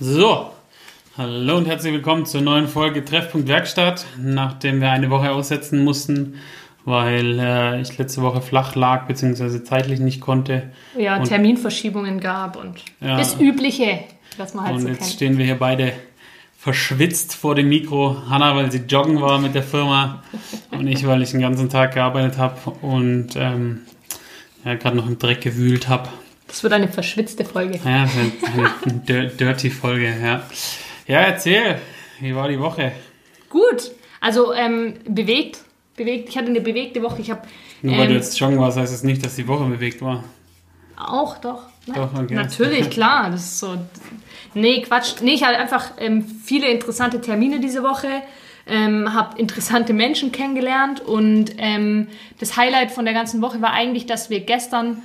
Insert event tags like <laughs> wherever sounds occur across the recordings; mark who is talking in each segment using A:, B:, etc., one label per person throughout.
A: So, hallo und herzlich willkommen zur neuen Folge Treffpunkt Werkstatt, nachdem wir eine Woche aussetzen mussten, weil äh, ich letzte Woche flach lag bzw. zeitlich nicht konnte.
B: Ja,
A: Und-
B: Terminverschiebungen gab und
A: Ja.
B: das Übliche, was man halt
A: Und
B: so
A: jetzt
B: kennt.
A: stehen wir hier beide verschwitzt vor dem Mikro. Hanna, weil sie joggen war mit der Firma <laughs> und ich, weil ich den ganzen Tag gearbeitet habe und ähm, ja, gerade noch im Dreck gewühlt habe.
B: Das wird eine verschwitzte Folge.
A: Ja, eine, eine dir- dirty Folge, ja. Ja, erzähl, wie war die Woche?
B: Gut, also ähm, bewegt, bewegt. Ich hatte eine bewegte Woche. Ich habe
A: Nur weil du
B: ähm,
A: jetzt joggen warst, heißt es nicht, dass die Woche bewegt war.
B: auch doch.
A: Doch, okay.
B: Natürlich, klar. Das ist so. Nee, Quatsch. Nee, ich hatte einfach ähm, viele interessante Termine diese Woche. Ähm, habe interessante Menschen kennengelernt und ähm, das Highlight von der ganzen Woche war eigentlich, dass wir gestern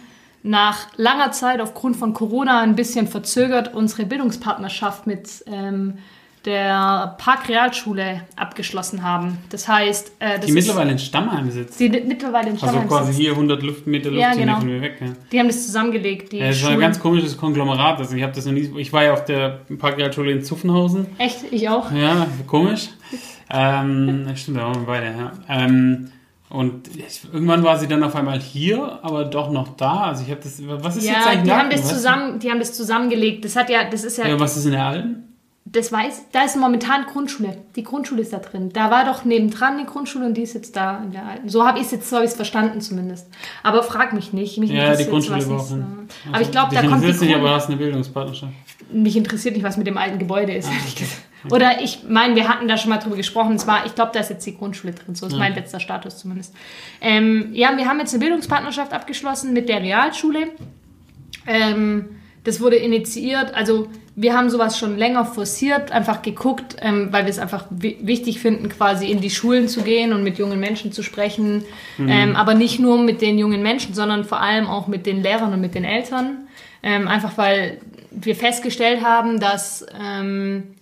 B: nach langer Zeit aufgrund von Corona ein bisschen verzögert unsere Bildungspartnerschaft mit ähm, der Parkrealschule abgeschlossen haben. Das heißt, äh, das
A: Die mittlerweile in Stammheim sitzt.
B: die mittlerweile in
A: Also
B: Stammheim
A: quasi
B: sitzt.
A: hier 100 Luftmeter
B: Ja,
A: Luftlinie
B: genau.
A: von mir weg. Ja.
B: Die haben das zusammengelegt, die
A: Ja, das war ein
B: Schulen.
A: ganz komisches Konglomerat. Also ich habe das noch nie. Ich war ja auf der Parkrealschule in Zuffenhausen.
B: Echt? Ich auch?
A: Ja, komisch. <laughs> ähm, stimmt, da waren wir beide, ja. Ähm, und irgendwann war sie dann auf einmal hier, aber doch noch da. Also ich habe das. Was ist jetzt
B: Ja,
A: eigentlich
B: die haben, das zusammen, die haben das zusammengelegt. Das hat ja, das ist ja,
A: Ja, was ist in der alten?
B: das weiß, da ist momentan Grundschule. Die Grundschule ist da drin. Da war doch nebendran eine Grundschule und die ist jetzt da in der alten. So habe ich es jetzt, so habe ich es verstanden zumindest. Aber frag mich nicht. Mich
A: Ja, die
B: interessiert
A: Grundschule war
B: nicht
A: auch
B: so. Aber ich glaube, da
A: Dich
B: kommt die
A: interessiert nicht, aber hast eine Bildungspartnerschaft.
B: mich interessiert nicht, was mit dem alten Gebäude
A: Ah,
B: ist. ehrlich gesagt. Oder ich meine, wir hatten da schon mal drüber gesprochen. Zwar, ich glaube, da ist jetzt die Grundschule drin. So ist mein letzter Status zumindest. Ähm, ja, wir haben jetzt eine Bildungspartnerschaft abgeschlossen mit der Realschule. Ähm, das wurde initiiert, also wir haben sowas schon länger forciert, einfach geguckt, ähm, weil wir es einfach wi wichtig finden, quasi in die Schulen zu gehen und mit jungen Menschen zu sprechen. Ähm, aber nicht nur mit den jungen Menschen, sondern vor allem auch mit den Lehrern und mit den Eltern. Ähm, einfach weil wir festgestellt haben, dass ähm,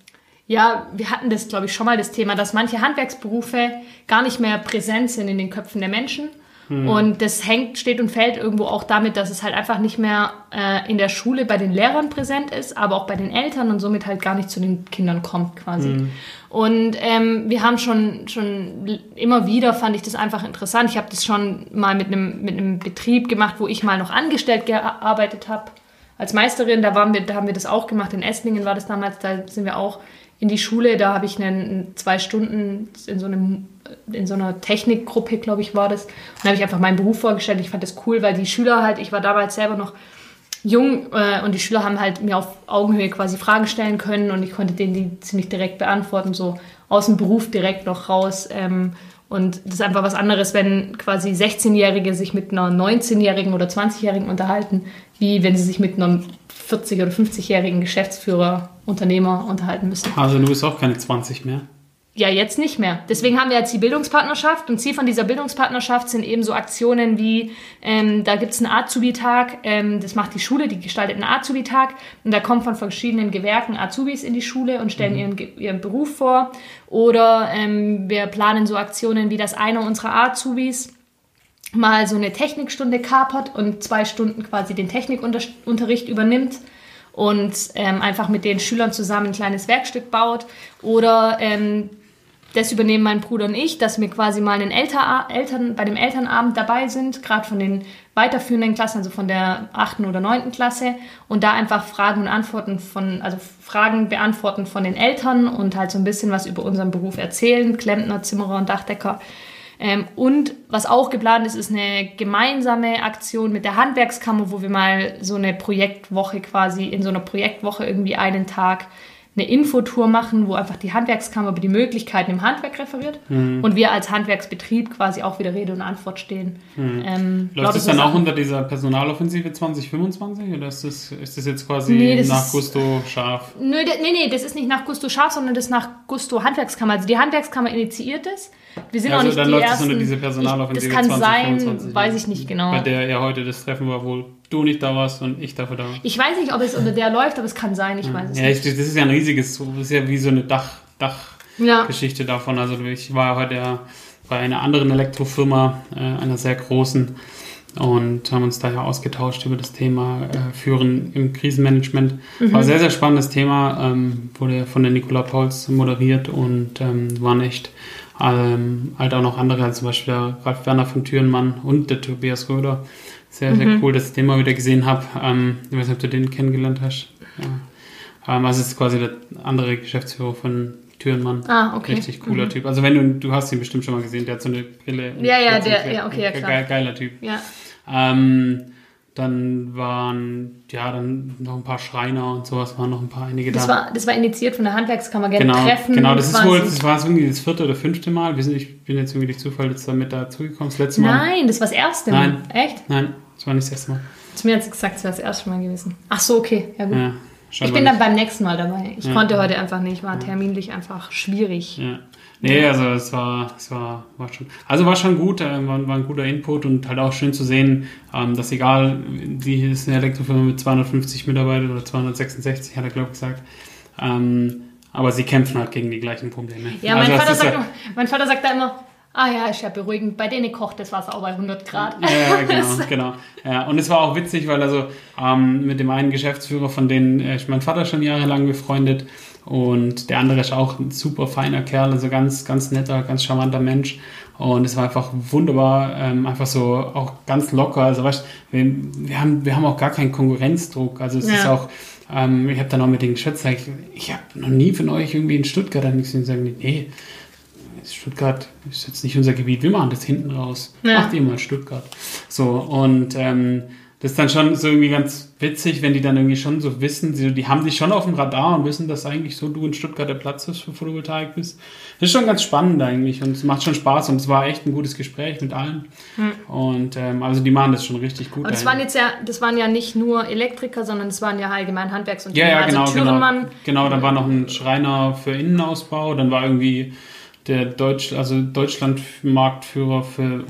B: ja, wir hatten das, glaube ich, schon mal das Thema, dass manche Handwerksberufe gar nicht mehr präsent sind in den Köpfen der Menschen. Und das hängt, steht und fällt irgendwo auch damit, dass es halt einfach nicht mehr äh, in der Schule bei den Lehrern präsent ist, aber auch bei den Eltern und somit halt gar nicht zu den Kindern kommt quasi. Und ähm, wir haben schon, schon immer wieder, fand ich das einfach interessant. Ich habe das schon mal mit einem, mit einem Betrieb gemacht, wo ich mal noch angestellt gearbeitet habe als Meisterin, da, waren wir, da haben wir das auch gemacht. In Esslingen war das damals, da sind wir auch in die Schule. Da habe ich einen, zwei Stunden in so, einem, in so einer Technikgruppe, glaube ich, war das. Und da habe ich einfach meinen Beruf vorgestellt. Ich fand das cool, weil die Schüler halt, ich war damals selber noch jung äh, und die Schüler haben halt mir auf Augenhöhe quasi Fragen stellen können und ich konnte denen die ziemlich direkt beantworten, so aus dem Beruf direkt noch raus. Ähm, und das ist einfach was anderes, wenn quasi 16-Jährige sich mit einer 19-Jährigen oder 20-Jährigen unterhalten, wie wenn sie sich mit einem 40- oder 50-jährigen Geschäftsführer, Unternehmer unterhalten müssen.
A: Also du bist auch keine 20 mehr.
B: Ja, jetzt nicht mehr. Deswegen haben wir jetzt die Bildungspartnerschaft und Ziel von dieser Bildungspartnerschaft sind eben so Aktionen wie, ähm, da gibt's einen Azubi-Tag, ähm, das macht die Schule, die gestaltet einen Azubi-Tag und da kommen von verschiedenen Gewerken Azubis in die Schule und stellen ihren, Ge- ihren Beruf vor. Oder ähm, wir planen so Aktionen wie, dass einer unserer Azubis mal so eine Technikstunde kapert und zwei Stunden quasi den Technikunterricht übernimmt und ähm, einfach mit den Schülern zusammen ein kleines Werkstück baut. Oder ähm, das übernehmen mein Bruder und ich, dass wir quasi mal einen Elter Eltern, bei dem Elternabend dabei sind, gerade von den weiterführenden Klassen, also von der achten oder neunten Klasse, und da einfach Fragen und Antworten von, also Fragen beantworten von den Eltern und halt so ein bisschen was über unseren Beruf erzählen, Klempner, Zimmerer und Dachdecker. Ähm, und was auch geplant ist, ist eine gemeinsame Aktion mit der Handwerkskammer, wo wir mal so eine Projektwoche quasi, in so einer Projektwoche irgendwie einen Tag eine Infotour machen, wo einfach die Handwerkskammer über die Möglichkeiten im Handwerk referiert und wir als Handwerksbetrieb quasi auch wieder Rede und Antwort stehen. Ähm,
A: Läuft das dann auch unter dieser Personaloffensive 2025 oder ist das, ist das jetzt quasi
B: Nee, das
A: nach
B: ist-
A: Gusto scharf?
B: Nö, nee, nee, das ist nicht nach Gusto Scharf, sondern das ist nach Gusto Handwerkskammer. Also die Handwerkskammer initiiert es. Wir sind
A: Ja,
B: auch
A: also
B: nicht
A: dann
B: die
A: läuft es
B: ersten.
A: unter diese Personaloffensive
B: ich, das kann
A: 2025,
B: sein, weiß ich nicht genau.
A: Bei der ja heute das Treffen war, wo du nicht da warst und ich dafür da war.
B: Ich weiß nicht, ob es unter der läuft, aber es kann sein, ich weiß es
A: Ja,
B: nicht.
A: ich, das ist ja ein riesiges, so- das ist ja wie so eine Dach,
B: Ja.
A: Dachgeschichte davon. Also ich war heute ja bei einer anderen Elektrofirma, äh, einer sehr großen, und haben uns daher ausgetauscht über das Thema äh, Führen im Krisenmanagement. Mhm. War ein sehr, sehr spannendes Thema, ähm, wurde von der Nicola Pauls moderiert und ähm, waren echt ähm, halt auch noch andere, also zum Beispiel der Ralf Werner von Thürenmann und der Tobias Röder. Sehr, sehr mhm. cool, dass ich den mal wieder gesehen habe. Ähm, ich weiß nicht, ob du den kennengelernt hast. Ja. Ähm, also es ist quasi der andere Geschäftsführer von Türenmann. Ah, okay. Richtig cooler mhm. Typ. Also wenn du, du hast ihn bestimmt schon mal gesehen, der hat so eine Brille.
B: Ja, ja, der, ja, okay, ja, klar.
A: geiler Typ. Ja. Ähm, dann waren, ja, dann noch ein paar Schreiner und sowas, waren noch ein paar einige
B: das
A: da.
B: War, das war initiiert von der Handwerkskammer, gerne
A: genau,
B: Treffen.
A: Genau, das ist wohl, das war irgendwie das vierte oder fünfte Mal. Ich bin jetzt irgendwie durch Zufall jetzt damit dazugekommen. Das letzte Mal.
B: Nein, das war das erste
A: Mal. Nein.
B: Echt?
A: Nein, das war nicht das erste Mal.
B: Zu mir hat sie gesagt, es wäre das erste Mal gewesen. Ach so, okay. Ja, gut. Ja, ich bin dann beim nächsten Mal dabei. Ich ja. konnte heute einfach nicht, war terminlich einfach schwierig.
A: Ja. Nee, also es war, es war, war schon, also war schon gut, äh, war, war ein guter Input und halt auch schön zu sehen, ähm, dass egal, die ist eine Elektrofirma mit 250 Mitarbeitern oder 266, hat er glaube ich gesagt, ähm, aber sie kämpfen halt gegen die gleichen Probleme.
B: Ja, mein, also, Vater, sagt, ja, mein Vater sagt da immer, Ah ja, ist ja beruhigend. Bei denen kocht das Wasser auch bei 100 Grad.
A: Ja, <laughs> genau, genau. Ja, und es war auch witzig, weil also ähm, mit dem einen Geschäftsführer, von denen äh, ist mein Vater schon jahrelang befreundet und der andere ist auch ein super feiner Kerl, also ganz, ganz netter, ganz charmanter Mensch. Und es war einfach wunderbar, ähm, einfach so auch ganz locker. Also weißt wir, wir, haben, wir haben auch gar keinen Konkurrenzdruck. Also es ja. ist auch, ähm, ich habe dann auch mit den Geschäftsführern, ich, ich habe noch nie von euch irgendwie in Stuttgart nichts gesagt, nee, Stuttgart ist jetzt nicht unser Gebiet, wir machen das hinten raus. Ja. Macht ihr mal Stuttgart. So, und ähm, das ist dann schon so irgendwie ganz witzig, wenn die dann irgendwie schon so wissen, die, die haben dich schon auf dem Radar und wissen, dass eigentlich so du in Stuttgart der Platz ist für Photovoltaik bist. Das ist schon ganz spannend eigentlich und es macht schon Spaß und es war echt ein gutes Gespräch mit allen. Hm. Und ähm, also die machen das schon richtig gut.
B: Und das waren jetzt ja, das waren ja nicht nur Elektriker, sondern es waren ja allgein Handwerksunternehmen.
A: Ja, ja, genau, also genau. Genau, dann war noch ein Schreiner für Innenausbau, dann war irgendwie der Deutsch, also Deutschland-Marktführer für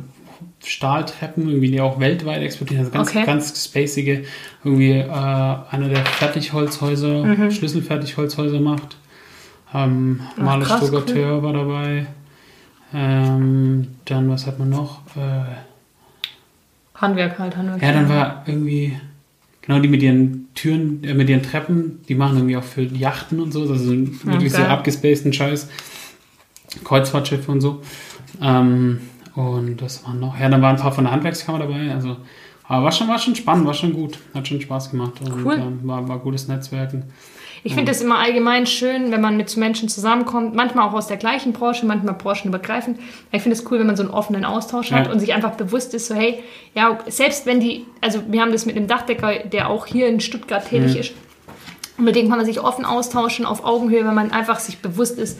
A: Stahltreppen, irgendwie die auch weltweit exportieren. Also ganz, okay. ganz spacige, irgendwie äh, einer der Fertigholzhäuser, mhm. Schlüsselfertigholzhäuser macht. Ähm, Maler Stugateur cool. war dabei. Ähm, dann, was hat man noch? Äh,
B: Handwerk halt, Handwerk.
A: Ja, dann war irgendwie, genau, die mit ihren Türen, äh, mit ihren Treppen, die machen irgendwie auch für Yachten und so, also wirklich okay. so abgespaceden Scheiß. Kreuzfahrtschiffe und so. Ähm, und das waren noch, ja, dann waren ein paar von der Handwerkskammer dabei. Also, aber war schon, war schon spannend, war schon gut. Hat schon Spaß gemacht und cool. ähm, war, war gutes Netzwerken.
B: Ich finde es immer allgemein schön, wenn man mit Menschen zusammenkommt, manchmal auch aus der gleichen Branche, manchmal branchenübergreifend. Ich finde es cool, wenn man so einen offenen Austausch hat ja. und sich einfach bewusst ist, so hey, ja, selbst wenn die, also wir haben das mit einem Dachdecker, der auch hier in Stuttgart tätig mhm. ist, und mit dem kann man sich offen austauschen, auf Augenhöhe, wenn man einfach sich bewusst ist,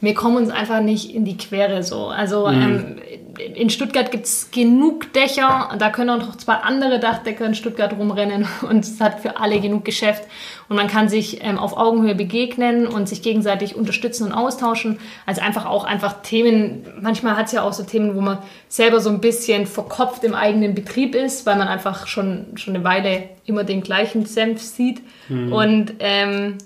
B: wir kommen uns einfach nicht in die Quere so. Also mhm. ähm, in Stuttgart gibt es genug Dächer, da können auch noch zwei andere Dachdecker in Stuttgart rumrennen <laughs> und es hat für alle genug Geschäft und man kann sich ähm, auf Augenhöhe begegnen und sich gegenseitig unterstützen und austauschen. Also einfach auch einfach Themen, manchmal hat es ja auch so Themen, wo man selber so ein bisschen verkopft im eigenen Betrieb ist, weil man einfach schon, schon eine Weile immer den gleichen Senf sieht mhm. und ähm,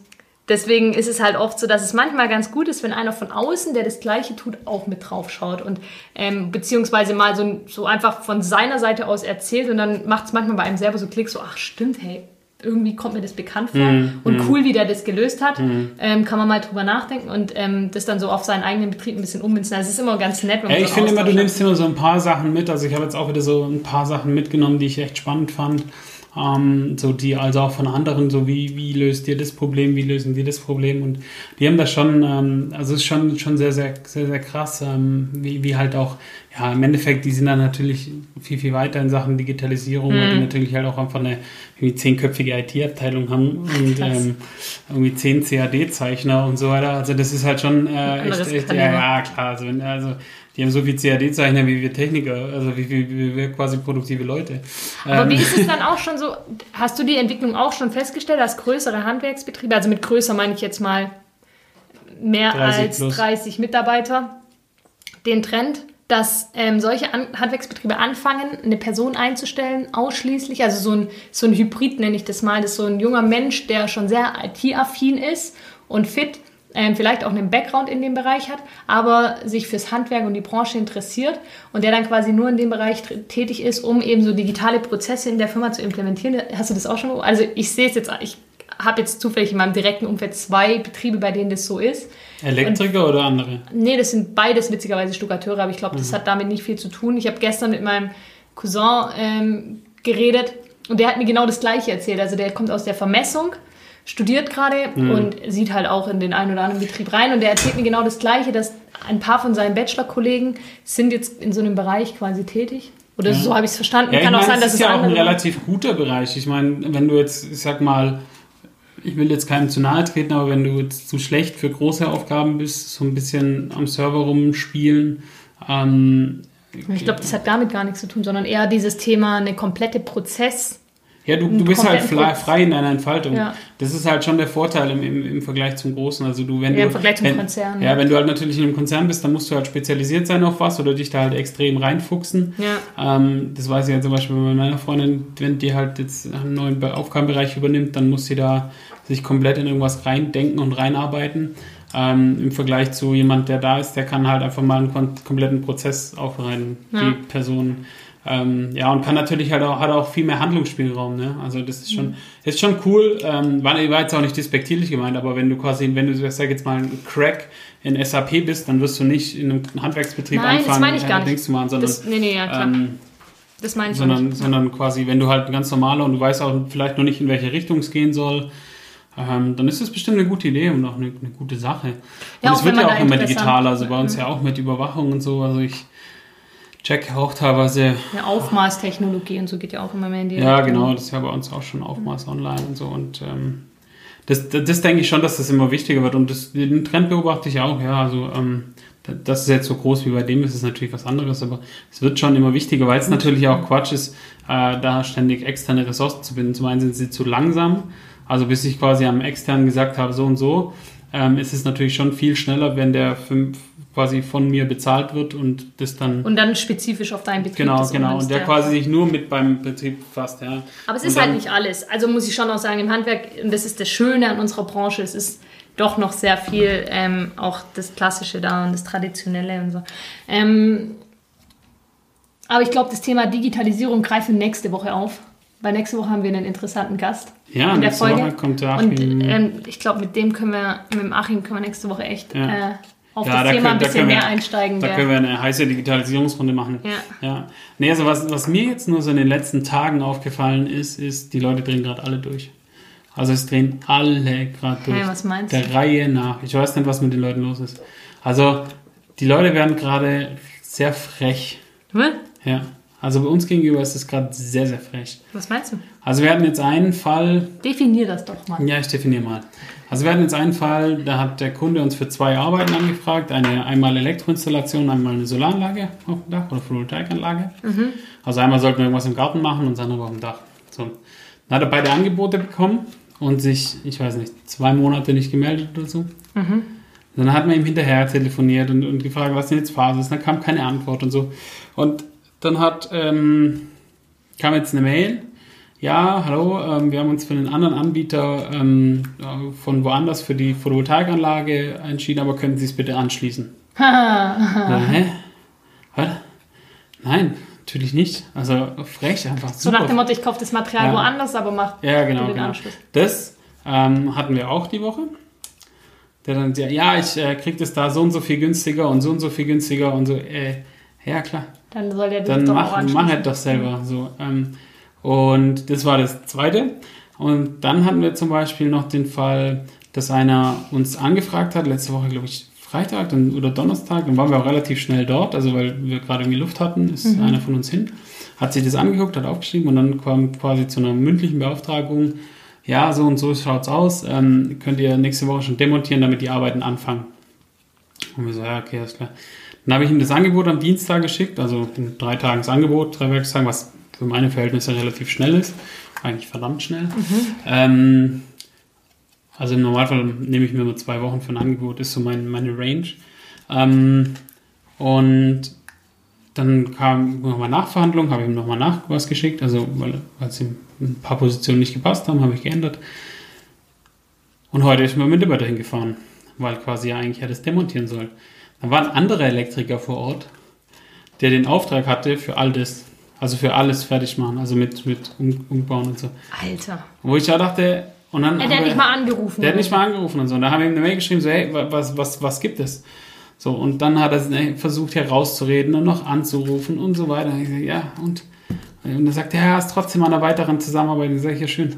B: deswegen ist es halt oft so, dass es manchmal ganz gut ist, wenn einer von außen, der das Gleiche tut, auch mit drauf schaut und ähm, beziehungsweise mal so, so einfach von seiner Seite aus erzählt und dann macht es manchmal bei einem selber so Klick, so ach stimmt, hey, irgendwie kommt mir das bekannt vor mm, und mm. cool, wie der das gelöst hat, mm. ähm, kann man mal drüber nachdenken und ähm, das dann so auf seinen eigenen Betrieb ein bisschen ummünzen. Also es ist immer ganz nett.
A: Wenn man ja, ich so finde immer, du nimmst immer so ein paar Sachen mit. Also ich habe jetzt auch wieder so ein paar Sachen mitgenommen, die ich echt spannend fand. Ähm, so die also auch von anderen, so wie, wie löst ihr das Problem, wie lösen die das Problem und die haben das schon, ähm, also es ist schon, schon sehr, sehr, sehr, sehr krass, ähm, wie, wie halt auch, ja, im Endeffekt, die sind dann natürlich viel, viel weiter in Sachen Digitalisierung, mhm. weil die mhm. natürlich halt auch einfach eine irgendwie zehnköpfige IT-Abteilung haben und ähm, irgendwie zehn CAD-Zeichner und so weiter. Also das ist halt schon äh, echt, echt ja, ja, klar. Also, also die haben so viel CAD-Zeichner wie wir Techniker, also wie, wie, wie wir quasi produktive Leute.
B: Aber ähm. wie ist es dann auch schon so, hast du die Entwicklung auch schon festgestellt, dass größere Handwerksbetriebe, also mit größer meine ich jetzt mal mehr als plus. 30 Mitarbeiter, den Trend, dass ähm, solche An Handwerksbetriebe anfangen, eine Person einzustellen, ausschließlich, also so ein, so ein Hybrid nenne ich das mal, das ist so ein junger Mensch, der schon sehr IT-affin ist und fit, ähm, vielleicht auch einen Background in dem Bereich hat, aber sich fürs Handwerk und die Branche interessiert und der dann quasi nur in dem Bereich tätig ist, um eben so digitale Prozesse in der Firma zu implementieren. Hast du das auch schon? Also ich sehe es jetzt, ich habe jetzt zufällig in meinem direkten Umfeld zwei Betriebe, bei denen das so ist.
A: Elektriker und, oder andere?
B: Nee, das sind beides witzigerweise Stuckateure, aber ich glaube, das mhm. hat damit nicht viel zu tun. Ich habe gestern mit meinem Cousin ähm, geredet und der hat mir genau das Gleiche erzählt. Also der kommt aus der Vermessung, studiert gerade mhm. und sieht halt auch in den einen oder anderen Betrieb rein und der erzählt mir genau das Gleiche, dass ein paar von seinen Bachelor-Kollegen sind jetzt in so einem Bereich quasi tätig. Oder ja. so habe ich es verstanden.
A: Ja, Kann auch sein, dass es ist ja auch ein relativ guter Bereich. Ich meine, wenn du jetzt, ich sag mal, ich will jetzt keinem zu nahe treten, aber wenn du jetzt zu schlecht für große Aufgaben bist, so ein bisschen am Server rumspielen. Ähm,
B: ich glaube, das hat damit gar nichts zu tun, sondern eher dieses Thema, eine komplette Prozess.
A: Ja, du, du bist halt frei in deiner Entfaltung. Ja. Das ist halt schon der Vorteil im, im, im Vergleich zum Großen. Also du, wenn ja, du,
B: im Vergleich zum
A: wenn,
B: Konzern.
A: Ja, wenn du halt natürlich in einem Konzern bist, dann musst du halt spezialisiert sein auf was oder dich da halt extrem reinfuchsen. Ja. Ähm, das weiß ich ja zum Beispiel bei meiner Freundin, wenn die halt jetzt einen neuen Aufgabenbereich übernimmt, dann muss sie da sich komplett in irgendwas reindenken und reinarbeiten. Ähm, Im Vergleich zu jemand, der da ist, der kann halt einfach mal einen kompletten Prozess aufbereiten, ja. die Person. Ähm, ja, und kann natürlich halt auch, hat auch viel mehr Handlungsspielraum, ne? Also das ist schon, mhm. ist schon cool. Ähm, war, war jetzt auch nicht despektierlich gemeint, aber wenn du quasi, wenn du, sag jetzt mal, ein Crack in SAP bist, dann wirst du nicht in einem Handwerksbetrieb
B: Nein,
A: anfangen,
B: das meine ich gar nicht.
A: Zu machen, sondern,
B: das, nee, nee, ja, klar. Ähm, das meine ich
A: sondern, nicht. sondern quasi, wenn du halt ganz normaler und du weißt auch vielleicht noch nicht, in welche Richtung es gehen soll, ähm, dann ist das bestimmt eine gute Idee und auch eine, eine gute Sache. Ja, und es wird ja auch immer digitaler, also bei uns mhm. ja auch mit Überwachung und so. Also ich check auch teilweise.
B: Ja, Aufmaßtechnologie und so geht ja auch immer mehr in die
A: Ja, Richtung. genau, das ist ja bei uns auch schon Aufmaß mhm. online und so. Und ähm, das, das, das, denke ich schon, dass das immer wichtiger wird. Und das, den Trend beobachte ich auch, ja. Also ähm, das ist jetzt so groß wie bei dem, ist es natürlich was anderes, aber es wird schon immer wichtiger, weil es mhm. natürlich auch Quatsch ist, äh, da ständig externe Ressourcen zu binden. Zum einen sind sie zu langsam also bis ich quasi am externen gesagt habe, so und so, ähm, ist es natürlich schon viel schneller, wenn der fünf quasi von mir bezahlt wird und das dann.
B: Und dann spezifisch auf deinen Betrieb.
A: Genau, genau. Und der, quasi sich nur mit beim Betrieb fasst, ja.
B: Aber es ist halt nicht alles. Also muss ich schon auch sagen, im Handwerk, und das ist das Schöne an unserer Branche, es ist doch noch sehr viel ähm, auch das Klassische da und das Traditionelle und so. Ähm, aber ich glaube, das Thema Digitalisierung greifen nächste Woche auf. Weil nächste Woche haben wir einen interessanten Gast.
A: Ja, in der Folge. Woche kommt der
B: Achim. Und ähm, ich glaube, mit dem können wir, mit dem Achim können wir nächste Woche echt ja. äh, auf ja, das da Thema können, ein bisschen mehr wir, einsteigen.
A: Da können wir eine heiße Digitalisierungsrunde machen. Ja. ja. Nee, also was, was mir jetzt nur so in den letzten Tagen aufgefallen ist, ist, die Leute drehen gerade alle durch. Also es drehen alle gerade durch.
B: Hey, was meinst
A: der
B: du?
A: Reihe nach. Ich weiß nicht, was mit den Leuten los ist. Also die Leute werden gerade sehr frech.
B: Was?
A: Ja. Also bei uns gegenüber ist es gerade sehr, sehr frech.
B: Was meinst du?
A: Also wir hatten jetzt einen Fall.
B: Definier das doch mal.
A: Ja, ich definiere mal. Also wir hatten jetzt einen Fall, da hat der Kunde uns für zwei Arbeiten angefragt. Eine einmal Elektroinstallation, einmal eine Solaranlage auf dem Dach oder Photovoltaikanlage. Mhm. Also einmal sollten wir irgendwas im Garten machen und das andere auf dem Dach. So. Dann hat er beide Angebote bekommen und sich, ich weiß nicht, zwei Monate nicht gemeldet oder so. Mhm. Dann hat man ihm hinterher telefoniert und, und gefragt, was denn jetzt Phase ist. Dann kam keine Antwort und so. Und dann hat, ähm, kam jetzt eine Mail. Ja, hallo, ähm, wir haben uns für einen anderen Anbieter ähm, äh, von woanders für die Photovoltaikanlage entschieden, aber können Sie es bitte anschließen? <laughs> Na, hä? Was? Nein, natürlich nicht. Also frech einfach.
B: So nach dem Motto, ich kaufe das Material ja. woanders, aber mach
A: ja, genau, den genau. Anschluss. Das ähm, hatten wir auch die Woche. Der dann, ja, ich äh, kriege das da so und so viel günstiger und so und so viel günstiger und so. Äh, ja, klar.
B: Dann soll der
A: das Dann doch mach, auch mach halt doch selber. So, ähm, und das war das Zweite. Und dann hatten wir zum Beispiel noch den Fall, dass einer uns angefragt hat, letzte Woche, glaube ich, Freitag dann, oder Donnerstag, dann waren wir auch relativ schnell dort, also weil wir gerade irgendwie Luft hatten, ist mhm. einer von uns hin, hat sich das angeguckt, hat aufgeschrieben und dann kam quasi zu einer mündlichen Beauftragung, ja, so und so schaut es aus, ähm, könnt ihr nächste Woche schon demontieren, damit die Arbeiten anfangen. Und wir so, ja, okay, alles klar. Dann habe ich ihm das Angebot am Dienstag geschickt, also in drei Tagen das Angebot, drei Werkstagen, was für meine Verhältnisse relativ schnell ist. Eigentlich verdammt schnell. Mhm. Ähm, also im Normalfall nehme ich mir nur zwei Wochen für ein Angebot, ist so mein, meine Range. Ähm, und dann kam nochmal Nachverhandlung, habe ich ihm nochmal nach was geschickt, also weil es ihm ein paar Positionen nicht gepasst haben, habe ich geändert. Und heute ist mir mit hingefahren weil quasi er eigentlich hätte es demontieren soll. Da war ein anderer Elektriker vor Ort, der den Auftrag hatte für all das. Also für alles fertig machen, also mit, mit um, Umbauen und so.
B: Alter.
A: Wo ich auch dachte, und dann.
B: Ja, der hat nicht mal angerufen.
A: Der hat nicht mal angerufen und so. Und da haben wir ihm eine Mail geschrieben, so, hey, was, was, was gibt es? So, und dann hat er versucht herauszureden und noch anzurufen und so weiter. Und ich sag, ja, und, und er sagt, ja, ist trotzdem an einer weiteren Zusammenarbeit. Ich sage, ja, schön.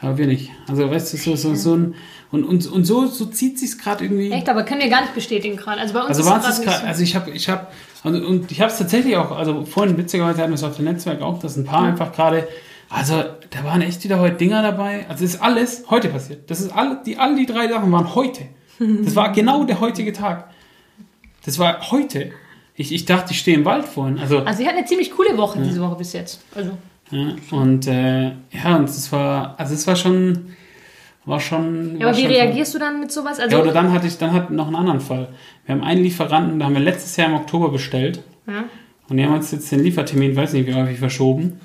A: Aber wir nicht. Also, weißt du, so, so, so ein, und, und, und so, so zieht sich gerade irgendwie.
B: Echt, aber können wir gar nicht bestätigen gerade. Also bei uns
A: also ist es gerade, so. also ich habe, ich habe, und, und ich habe es tatsächlich auch, also vorhin witzigerweise hatten wir es auf dem Netzwerk auch, dass ein paar mhm. einfach gerade, also da waren echt wieder heute Dinger dabei. Also ist alles heute passiert. Das ist alle, die, alle die drei Sachen waren heute. Das war genau der heutige Tag. Das war heute. Ich, ich dachte, ich stehe im Wald vorhin. Also,
B: also sie hat eine ziemlich coole Woche ja. diese Woche bis jetzt. Also.
A: Ja, und äh, ja, und es war, also es war schon, war schon.
B: Ja, aber wie reagierst du dann mit sowas?
A: Also, ja, oder dann hatte ich, dann hat noch einen anderen Fall. Wir haben einen Lieferanten, da haben wir letztes Jahr im Oktober bestellt. Ja. Und die haben uns jetzt den Liefertermin, weiß nicht wie häufig, verschoben.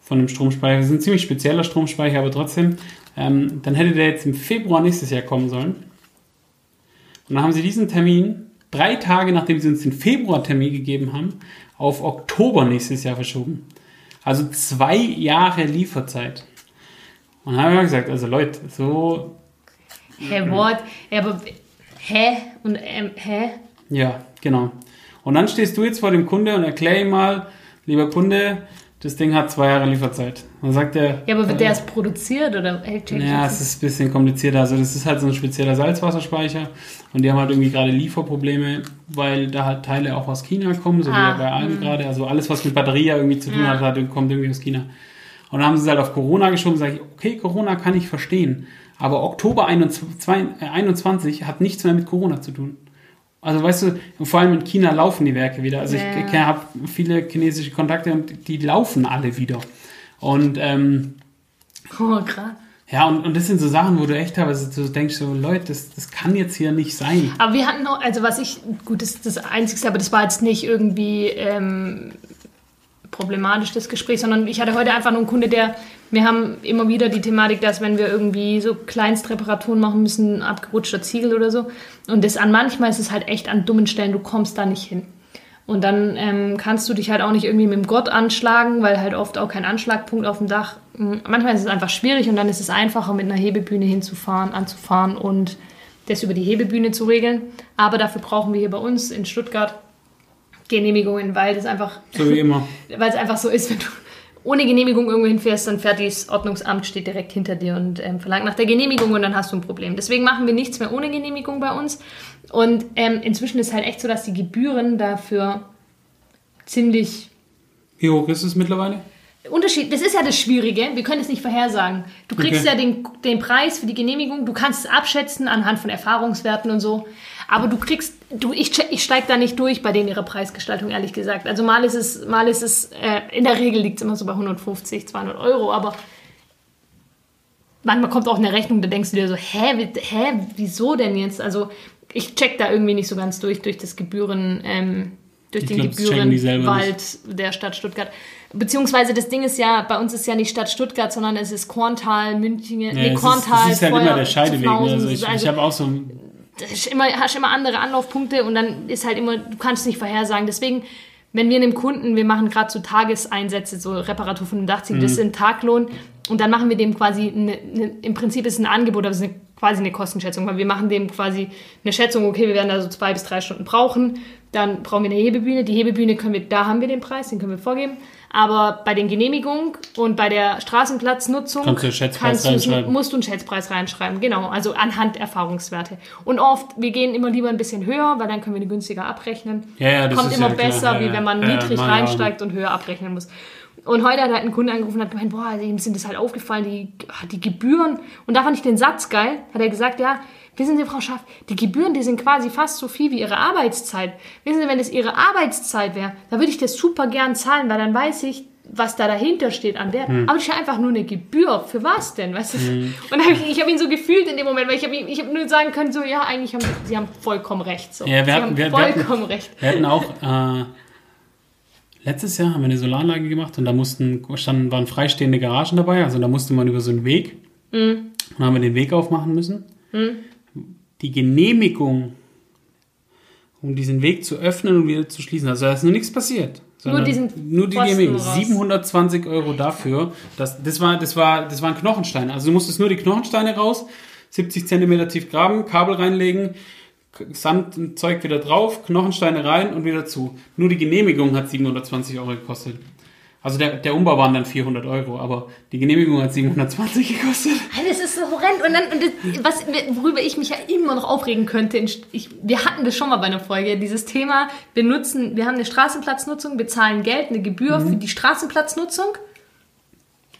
A: Von dem Stromspeicher. Das ist ein ziemlich spezieller Stromspeicher, aber trotzdem. Ähm, dann hätte der jetzt im Februar nächstes Jahr kommen sollen. Und dann haben sie diesen Termin, drei Tage nachdem sie uns den Februar-Termin gegeben haben, auf Oktober nächstes Jahr verschoben. Also zwei Jahre Lieferzeit. Und dann haben wir gesagt, also Leute, so.
B: Hä, what? Aber, hä? Und, ähm, hä?
A: Ja, genau. Und dann stehst du jetzt vor dem Kunde und erklär ihm mal, lieber Kunde, das Ding hat zwei Jahre Lieferzeit. Dann sagt er.
B: Ja, aber wird äh, der erst produziert oder hält
A: Ja, es ist ein bisschen komplizierter. Also, das ist halt so ein spezieller Salzwasserspeicher und die haben halt irgendwie gerade Lieferprobleme, weil da halt Teile auch aus China kommen, so ah, wie bei allen hm. gerade. Also, alles, was mit Batterie irgendwie zu tun ja. hat, hat, kommt irgendwie aus China. Und dann haben sie es halt auf Corona geschoben und gesagt, okay, Corona kann ich verstehen, aber Oktober 21 hat nichts mehr mit Corona zu tun. Also weißt du, vor allem in China laufen die Werke wieder. Also ja. ich habe viele chinesische Kontakte und die laufen alle wieder. Und ähm,
B: oh, krass.
A: Ja, und, und das sind so Sachen, wo du echt teilweise so denkst, so Leute, das, das kann jetzt hier nicht sein.
B: Aber wir hatten noch, also was ich, gut, das ist das Einzige, aber das war jetzt nicht irgendwie ähm, problematisch, das Gespräch, sondern ich hatte heute einfach nur einen Kunde, der wir haben immer wieder die Thematik, dass wenn wir irgendwie so Kleinstreparaturen machen müssen, abgerutschter Ziegel oder so. Und das an manchmal ist es halt echt an dummen Stellen, du kommst da nicht hin. Und dann ähm, kannst du dich halt auch nicht irgendwie mit dem Gott anschlagen, weil halt oft auch kein Anschlagpunkt auf dem Dach. Hm, manchmal ist es einfach schwierig und dann ist es einfacher, mit einer Hebebühne hinzufahren, anzufahren und das über die Hebebühne zu regeln. Aber dafür brauchen wir hier bei uns in Stuttgart Genehmigungen, weil das einfach.
A: So wie immer. <laughs>
B: weil es einfach so ist, wenn du ohne Genehmigung irgendwo hinfährst, dann fährt das Ordnungsamt, steht direkt hinter dir und ähm, verlangt nach der Genehmigung und dann hast du ein Problem. Deswegen machen wir nichts mehr ohne Genehmigung bei uns. Und ähm, inzwischen ist halt echt so, dass die Gebühren dafür ziemlich.
A: Wie hoch ist es mittlerweile?
B: Unterschied, das ist ja das Schwierige, wir können es nicht vorhersagen. Du kriegst okay. ja den, den Preis für die Genehmigung, du kannst es abschätzen anhand von Erfahrungswerten und so. Aber du kriegst, du, ich, ich steige da nicht durch bei denen ihrer Preisgestaltung, ehrlich gesagt. Also mal ist es, mal ist es, äh, in der Regel liegt es immer so bei 150, 200 Euro, aber manchmal kommt auch eine Rechnung, da denkst du dir so, hä, hä, wieso denn jetzt? Also ich check da irgendwie nicht so ganz durch, durch das Gebühren, ähm, durch ich den Gebührenwald der Stadt Stuttgart. Beziehungsweise das Ding ist ja, bei uns ist ja nicht Stadt Stuttgart, sondern es ist Korntal, München, ja, nee, Korntal.
A: Ist, es ist halt immer der Scheideweg. Ne? Also ich, also, ich habe auch so
B: hast immer, hast immer andere Anlaufpunkte und dann ist halt immer, du kannst nicht vorhersagen. Deswegen, wenn wir einem Kunden, wir machen gerade so Tageseinsätze, so Reparatur von 85, mhm. das ist ein Taglohn und dann machen wir dem quasi, eine, eine, im Prinzip ist es ein Angebot, aber es ist eine, quasi eine Kostenschätzung, weil wir machen dem quasi eine Schätzung, okay, wir werden da so zwei bis drei Stunden brauchen, dann brauchen wir eine Hebebühne, die Hebebühne können wir, da haben wir den Preis, den können wir vorgeben aber bei den Genehmigungen und bei der Straßenplatznutzung
A: kannst du Schätzpreis kannst
B: du, musst du einen Schätzpreis reinschreiben. Genau, also anhand Erfahrungswerte. Und oft, wir gehen immer lieber ein bisschen höher, weil dann können wir die günstiger abrechnen.
A: Ja, ja, das
B: Kommt
A: ist
B: immer
A: ja
B: besser,
A: klar.
B: wie wenn man niedrig reinsteigt und höher abrechnen muss. Und heute hat halt ein Kunde angerufen und hat gemeint, boah, ihm sind das halt aufgefallen, die, die Gebühren. Und da fand ich den Satz geil, hat er gesagt, ja, Wissen Sie, Frau Schaff, die Gebühren, die sind quasi fast so viel wie Ihre Arbeitszeit. Wissen Sie, wenn es Ihre Arbeitszeit wäre, dann würde ich das super gern zahlen, weil dann weiß ich, was da dahinter steht an Wert. Hm. Aber das ist ja einfach nur eine Gebühr. Für was denn? Weißt du? Hm. Und hab ich, ich habe ihn so gefühlt in dem Moment, weil ich habe ich hab nur sagen können, so, ja, eigentlich haben sie, sie haben vollkommen recht. So.
A: Ja, wir
B: hatten,
A: wir, vollkommen wir recht. Wir hatten auch, äh, letztes Jahr haben wir eine Solaranlage gemacht und da mussten, standen, waren freistehende Garagen dabei, also da musste man über so einen Weg hm. und haben wir den Weg aufmachen müssen. Hm. die Genehmigung, um diesen Weg zu öffnen und wieder zu schließen. Also da ist nur nichts passiert.
B: Nur diesen
A: nur die Genehmigung.
B: raus.
A: 720 Euro dafür. Das, das, war, das, war, das waren Knochensteine. Also du musstest nur die Knochensteine raus, 70 Zentimeter tief graben, Kabel reinlegen, Sand und Zeug wieder drauf, Knochensteine rein und wieder zu. Nur die Genehmigung hat 720 Euro gekostet. Also der, der Umbau waren dann 400 Euro, aber die Genehmigung hat 720 <laughs> gekostet.
B: Das ist so horrend. Und dann, und das, was, worüber ich mich ja immer noch aufregen könnte, ich, wir hatten das schon mal bei einer Folge, dieses Thema, wir nutzen, wir haben eine Straßenplatznutzung, bezahlen Geld, eine Gebühr für die Straßenplatznutzung,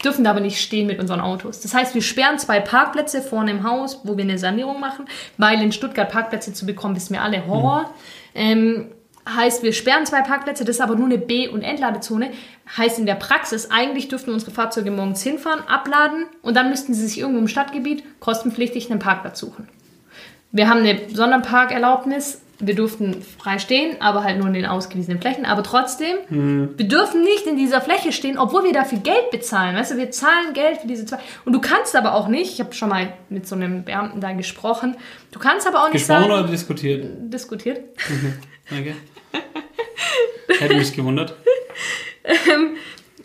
B: dürfen da aber nicht stehen mit unseren Autos. Das heißt, wir sperren zwei Parkplätze vorne im Haus, wo wir eine Sanierung machen, weil in Stuttgart Parkplätze zu bekommen, ist mir alle Horror. Ähm, heißt, wir sperren zwei Parkplätze, das ist aber nur eine B- und Entladezone. Heißt in der Praxis, eigentlich dürften unsere Fahrzeuge morgens hinfahren, abladen und dann müssten sie sich irgendwo im Stadtgebiet kostenpflichtig einen Parkplatz suchen. Wir haben eine Sonderparkerlaubnis. Wir durften frei stehen, aber halt nur in den ausgewiesenen Flächen. Aber trotzdem, wir dürfen nicht in dieser Fläche stehen, obwohl wir dafür Geld bezahlen. Weißt du, wir zahlen Geld für diese zwei. Und du kannst aber auch nicht, ich habe schon mal mit so einem Beamten da gesprochen, du kannst aber auch nicht
A: Gesprochen
B: sagen,
A: oder diskutiert?
B: diskutiert.
A: Okay. <laughs> Hätte mich gewundert.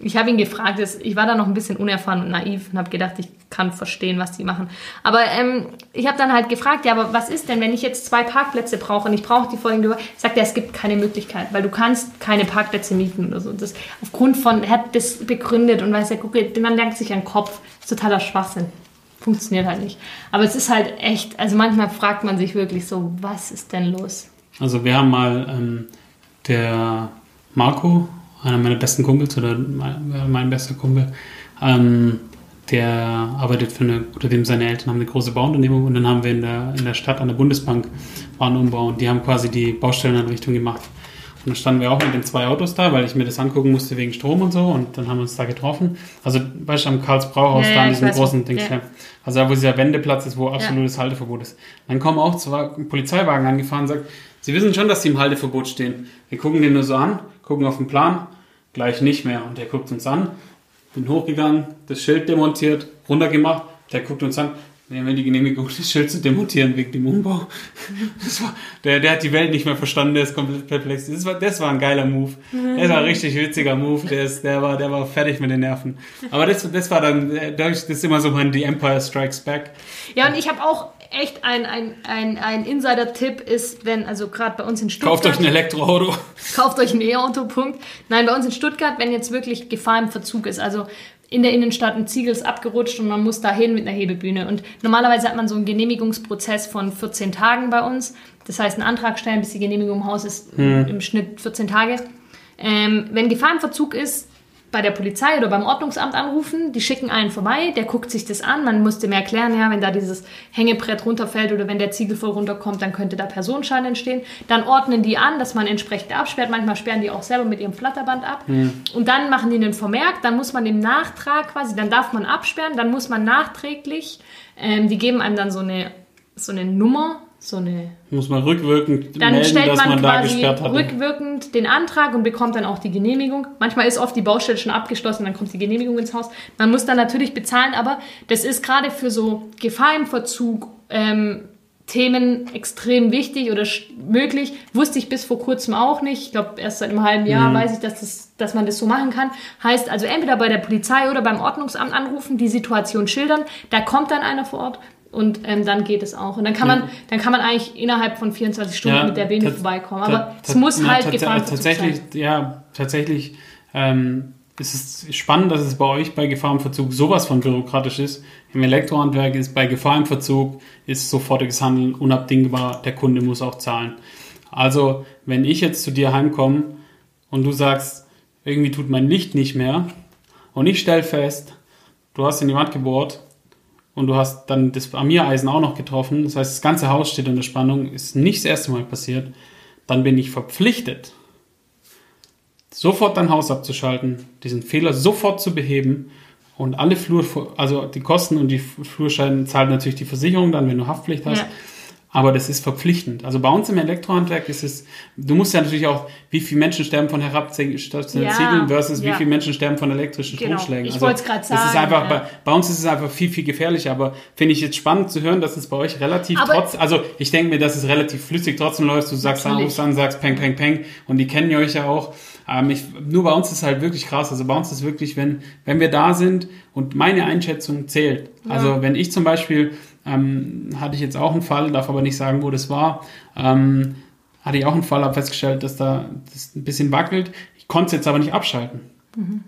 B: Ich habe ihn gefragt, ich war da noch ein bisschen unerfahren und naiv und habe gedacht, ich kann verstehen, was die machen. Aber ähm, ich habe dann halt gefragt, ja, aber was ist denn, wenn ich jetzt zwei Parkplätze brauche und ich brauche die folgende Uhr? Sagt er, es gibt keine Möglichkeit, weil du kannst keine Parkplätze mieten oder so. Das aufgrund von, er hat das begründet und weiß ja, guck, man lernt sich an Kopf. Das ist totaler Schwachsinn. Funktioniert halt nicht. Aber es ist halt echt, also manchmal fragt man sich wirklich so, was ist denn los?
A: Also wir haben mal ähm, der Marco, einer meiner besten Kumpels oder mein, mein bester Kumpel, ähm, der arbeitet für eine, oder dem seine Eltern haben eine große Bauunternehmung und dann haben wir in der, in der Stadt an der Bundesbank war ein Umbau und die haben quasi die Baustelleneinrichtung gemacht. Und dann standen wir auch mit den zwei Autos da, weil ich mir das angucken musste wegen Strom und so und dann haben wir uns da getroffen. Also weißt du, am Karls-Brauhaus,
B: Ja,
A: da an
B: ich
A: diesem großen
B: ja.
A: Dings. Ja. Also da, wo dieser Wendeplatz ist, wo absolutes
B: Ja.
A: Halteverbot ist. Dann kommen auch zwei Polizeiwagen angefahren und sagen, Sie wissen schon, dass Sie im Halteverbot stehen. Wir gucken den nur so an, gucken auf den Plan, gleich nicht mehr. Und der guckt uns an, bin hochgegangen, das Schild demontiert, runtergemacht, der guckt uns an, haben ja die Genehmigung, das Schild zu demontieren wegen dem Umbau. Das war, der, der hat die Welt nicht mehr verstanden, der ist komplett perplex. Das war, das war ein geiler Move. Das war ein richtig witziger Move. Der, ist, der, war, der war fertig mit den Nerven. Aber das, das war dann, äh, das ist immer so mein The Empire Strikes Back.
B: Ja, und ich habe auch echt ein, ein, ein, ein Insider-Tipp ist, wenn, also gerade bei uns in Stuttgart.
A: Kauft euch ein Elektroauto.
B: Kauft euch ein E-Auto, Punkt. Nein, bei uns in Stuttgart, wenn jetzt wirklich Gefahr im Verzug ist, also in der Innenstadt ein Ziegel ist abgerutscht und man muss dahin mit einer Hebebühne. Und normalerweise hat man so einen Genehmigungsprozess von 14 Tagen bei uns. Das heißt, einen Antrag stellen, bis die Genehmigung im Haus ist, im Schnitt 14 Tage. Ähm, wenn Gefahr im Verzug ist, bei der Polizei oder beim Ordnungsamt anrufen, die schicken einen vorbei, der guckt sich das an, man musste mir erklären, ja, wenn da dieses Hängebrett runterfällt oder wenn der Ziegel voll runterkommt, dann könnte da Personenschaden entstehen. Dann ordnen die an, dass man entsprechend absperrt, manchmal sperren die auch selber mit ihrem Flatterband ab. Und dann machen die einen Vermerk, dann muss man im Nachtrag quasi, dann darf man absperren, dann muss man nachträglich, ähm, die geben einem dann so eine, so eine Nummer, so eine
A: Muss man rückwirkend
B: dann
A: melden,
B: stellt
A: dass
B: man,
A: man, da gesperrt hatte.
B: rückwirkend den Antrag und bekommt dann auch die Genehmigung. Manchmal ist oft die Baustelle schon abgeschlossen, dann kommt die Genehmigung ins Haus. Man muss dann natürlich bezahlen, aber das ist gerade für so Gefahr im Verzug ähm, Themen extrem wichtig oder möglich. Wusste ich bis vor kurzem auch nicht. Ich glaube, erst seit einem halben
A: Mhm.
B: Jahr weiß ich, dass, das, dass man das so machen kann. Heißt also entweder bei der Polizei oder beim Ordnungsamt anrufen, die Situation schildern. Da kommt dann einer vor Ort. Und ähm, dann geht es auch. Und dann kann,
A: Ja.
B: man, dann kann man eigentlich innerhalb von 24 Stunden mit der Bene vorbeikommen. Aber es muss
A: na,
B: halt Gefahrenverzug
A: tatsächlich,
B: sein.
A: Ja, tatsächlich ähm, ist es spannend, dass es bei euch bei Gefahr im Verzug sowas von bürokratisch ist. Im Elektrohandwerk ist bei Gefahr im Verzug ist sofortiges Handeln unabdingbar. Der Kunde muss auch zahlen. Also, wenn ich jetzt zu dir heimkomme und du sagst, irgendwie tut mein Licht nicht mehr und ich stelle fest, du hast in die Wand gebohrt und du hast dann das Amireisen auch noch getroffen, das heißt, das ganze Haus steht unter Spannung, ist nicht das erste Mal passiert, dann bin ich verpflichtet, sofort dein Haus abzuschalten, diesen Fehler sofort zu beheben und alle Flur, also die Kosten und die Flurscheiden zahlt natürlich die Versicherung dann, wenn du Haftpflicht hast.
B: Ja.
A: Aber das ist verpflichtend. Also bei uns im Elektrohandwerk ist es, du musst ja natürlich auch, wie viele Menschen sterben von herabsegeln
B: Ja,
A: versus wie
B: ja.
A: viele Menschen sterben von elektrischen
B: Genau.
A: Stromschlägen.
B: Ich
A: also,
B: grad
A: Das ist
B: sagen,
A: einfach,
B: ja.
A: bei, bei uns ist es einfach viel, viel gefährlicher, aber finde ich jetzt spannend zu hören, dass es bei euch relativ
B: Aber-
A: trotz, also ich denke mir, dass es relativ flüssig trotzdem läuft, du sagst,
B: Natürlich.
A: rufst an, sagst peng, peng, peng und die kennen ja euch ja auch. Ähm, ich, nur bei uns ist halt wirklich krass. Also bei uns ist wirklich, wenn, wenn wir da sind und meine Einschätzung zählt. Also wenn ich zum Beispiel, ähm, hatte ich jetzt auch einen Fall, darf aber nicht sagen, wo das war, ähm, hatte ich auch einen Fall, habe festgestellt, dass da das ein bisschen wackelt. Ich konnte es jetzt aber nicht abschalten,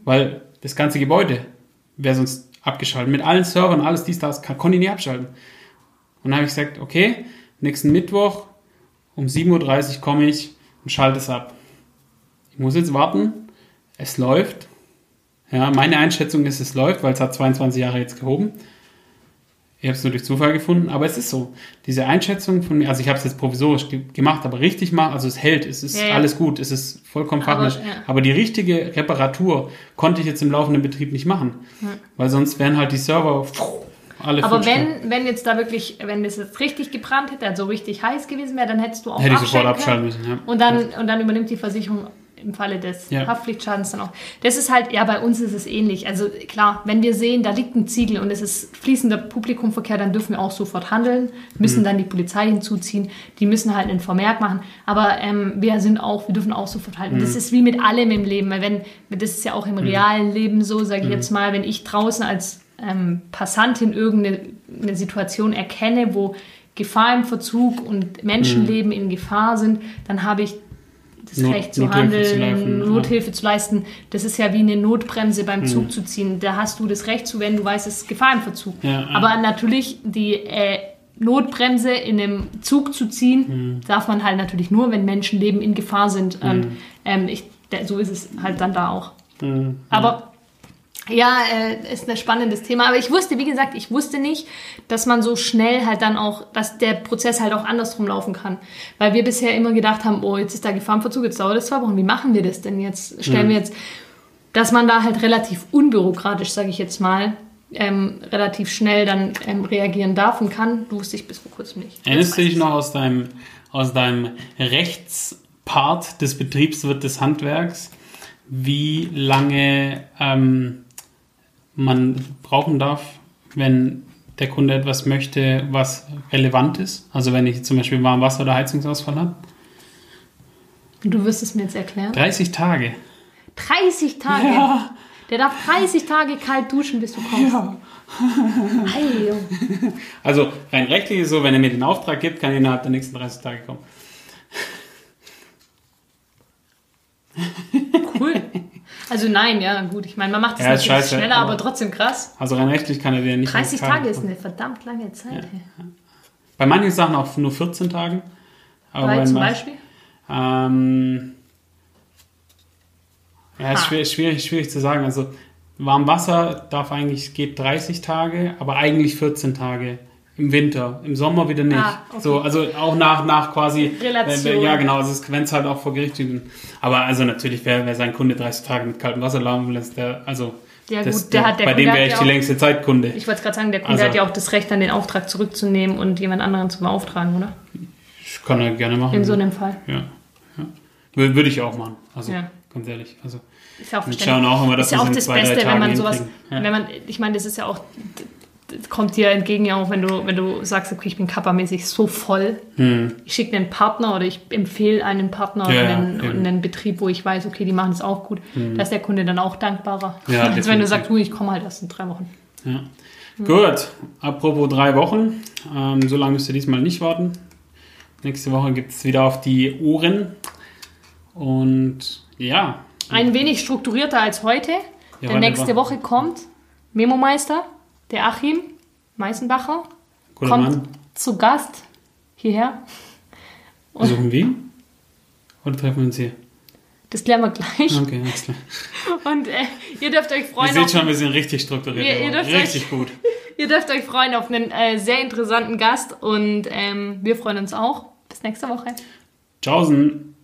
A: weil das ganze Gebäude wäre sonst abgeschaltet. Mit allen Servern, alles dies, das, kann, konnte ich nicht abschalten. Und dann habe ich gesagt, okay, nächsten Mittwoch um 7.30 Uhr komme ich und schalte es ab. Ich muss jetzt warten, es läuft. Ja, meine Einschätzung ist, es läuft, weil es hat 22 Jahre jetzt gehoben. Ich habe es nur durch Zufall gefunden, aber es ist so. Diese Einschätzung von mir, also ich habe es jetzt provisorisch ge gemacht, aber richtig mal, also es hält, es ist
B: Ja, ja.
A: alles gut, es ist vollkommen
B: Aber,
A: fachlich.
B: ja.
A: Aber die richtige Reparatur konnte ich jetzt im laufenden Betrieb nicht machen, weil sonst wären halt die Server alle
B: Aber wenn, wenn jetzt da wirklich, wenn das jetzt richtig gebrannt hätte, also richtig heiß gewesen wäre, dann hättest du auch
A: hätte ich sofort abschalten
B: können.
A: müssen. Ja.
B: Und dann, und dann übernimmt die Versicherung im Falle des
A: Ja.
B: Haftpflichtschadens dann auch. Das ist halt, ja, bei uns ist es ähnlich. Also klar, wenn wir sehen, da liegt ein Ziegel und es ist fließender Publikumverkehr, dann dürfen wir auch sofort handeln, müssen dann die Polizei hinzuziehen, die müssen halt einen Vermerk machen. Aber ähm, wir sind auch, wir dürfen auch sofort halten. Das ist wie mit allem im Leben, weil wenn, das ist ja auch im realen Leben so, sage ich jetzt mal, wenn ich draußen als ähm, Passantin irgendeine eine Situation erkenne, wo Gefahr im Verzug und Menschenleben in Gefahr sind, dann habe ich das
A: Not-
B: Recht zu
A: Nothilfe
B: handeln,
A: zu leisten, ja.
B: Nothilfe zu leisten. Das ist ja wie eine Notbremse
A: Mhm.
B: beim Zug zu ziehen. Da hast du das Recht zu, wenn du weißt, es ist Gefahr im Verzug.
A: Ja.
B: Aber natürlich die äh, Notbremse in einem Zug zu ziehen,
A: Mhm.
B: darf man halt natürlich nur, wenn Menschenleben in Gefahr sind. Und ähm, ich, so ist es halt dann da auch.
A: Mhm.
B: Aber ja, äh, ist ein spannendes Thema. Aber ich wusste, wie gesagt, ich wusste nicht, dass man so schnell halt dann auch, dass der Prozess halt auch andersrum laufen kann. Weil wir bisher immer gedacht haben, oh, jetzt ist da Gefahrenverzug, jetzt dauert das zwei Wochen. Wie machen wir das denn jetzt? Stellen wir jetzt, dass man da halt relativ unbürokratisch, sage ich jetzt mal, ähm, relativ schnell dann ähm, reagieren darf und kann, wusste ich bis vor kurzem nicht.
A: Erinnerst du dich noch aus deinem, aus deinem Rechtspart des Betriebswirt des Handwerks, wie lange ähm, man brauchen darf, wenn der Kunde etwas möchte, was relevant ist? Also wenn ich zum Beispiel Warmwasser- oder Heizungsausfall habe?
B: Du wirst es mir jetzt erklären.
A: 30 Tage.
B: 30 Tage.
A: Ja.
B: Der darf 30 Tage kalt duschen, bis du kommst.
A: Ja. Also rein rechtlich ist es so, wenn er mir den Auftrag gibt, kann er innerhalb der nächsten 30 Tage kommen.
B: Cool. Also nein, ja, gut. Ich meine, man macht das
A: Ja,
B: natürlich
A: scheiße,
B: schneller, aber,
A: aber-
B: trotzdem krass.
A: Also rein rechtlich kann er dir nicht
B: 30
A: ins Kader
B: Tage ist eine verdammt lange Zeit. hey.
A: Bei manchen Sachen auch nur 14 Tagen. Aber
B: Weil zum
A: manchen-
B: Beispiel?
A: Ähm, ja, ist schwierig, schwierig, schwierig zu sagen. Also Warmwasser darf eigentlich, geht 30 Tage, aber eigentlich 14 Tage im Winter. Im Sommer wieder nicht.
B: Ah, okay.
A: So, also auch nach, nach quasi.
B: Relation.
A: wenn- Ja, genau. Also wenn es halt auch vor Gericht. Aber also natürlich, wer, wer seinen Kunde 30 Tage mit kaltem Wasser laufen lässt, der, also
B: Ja,
A: das,
B: gut, der hat- der
A: bei
B: Kunde
A: dem wäre ich
B: ja
A: die
B: auch-
A: längste Zeitkunde.
B: Ich wollte gerade sagen, der Kunde
A: Also-
B: hat ja auch das Recht, dann den Auftrag zurückzunehmen und jemand anderen zu beauftragen, oder?
A: Ich kann er gerne machen.
B: In so einem Fall.
A: ja, ja. Wür- Würde ich auch machen. Also
B: Ja.
A: ganz ehrlich. Also
B: Ist ja auch
A: schauen auch immer, dass
B: ist ja auch das Beste, wenn man sowas.
A: Ja.
B: wenn man, ich meine, das ist ja auch, kommt dir entgegen ja auch, wenn du, wenn du sagst, okay, ich bin kappermäßig so voll. Ich schicke einen Partner oder ich empfehle einen Partner
A: Hm. Ja,
B: oder
A: ja,
B: einen,
A: eben.
B: einen Betrieb, wo ich weiß, okay, die machen das auch gut. Da ist der Kunde dann auch dankbarer.
A: Ja, <laughs>
B: Als wenn du sagst, du, ich komme halt erst in drei Wochen.
A: Ja. Gut, apropos drei Wochen. Ähm, so lange müsst ihr diesmal nicht warten. Nächste Woche gibt es wieder auf die Ohren. Und ja,
B: Ein wenig strukturierter als heute.
A: Ja,
B: Denn nächste Woche kommt Memo-Meister, der Achim Meißenbacher,
A: cooler
B: kommt
A: Mann.
B: zu Gast hierher.
A: Besuchen wir? Oder treffen wir uns hier?
B: Das klären wir gleich.
A: Okay, alles klar. <laughs>
B: Und äh, ihr dürft euch
A: Ihr
B: freuen
A: seht
B: auf,
A: schon, wir sind richtig strukturiert.
B: Ihr- ihr dürft
A: richtig gut. <laughs>
B: ihr dürft euch freuen auf einen äh, sehr interessanten Gast und ähm, wir freuen uns auch. Bis nächste Woche.
A: Tschaußen.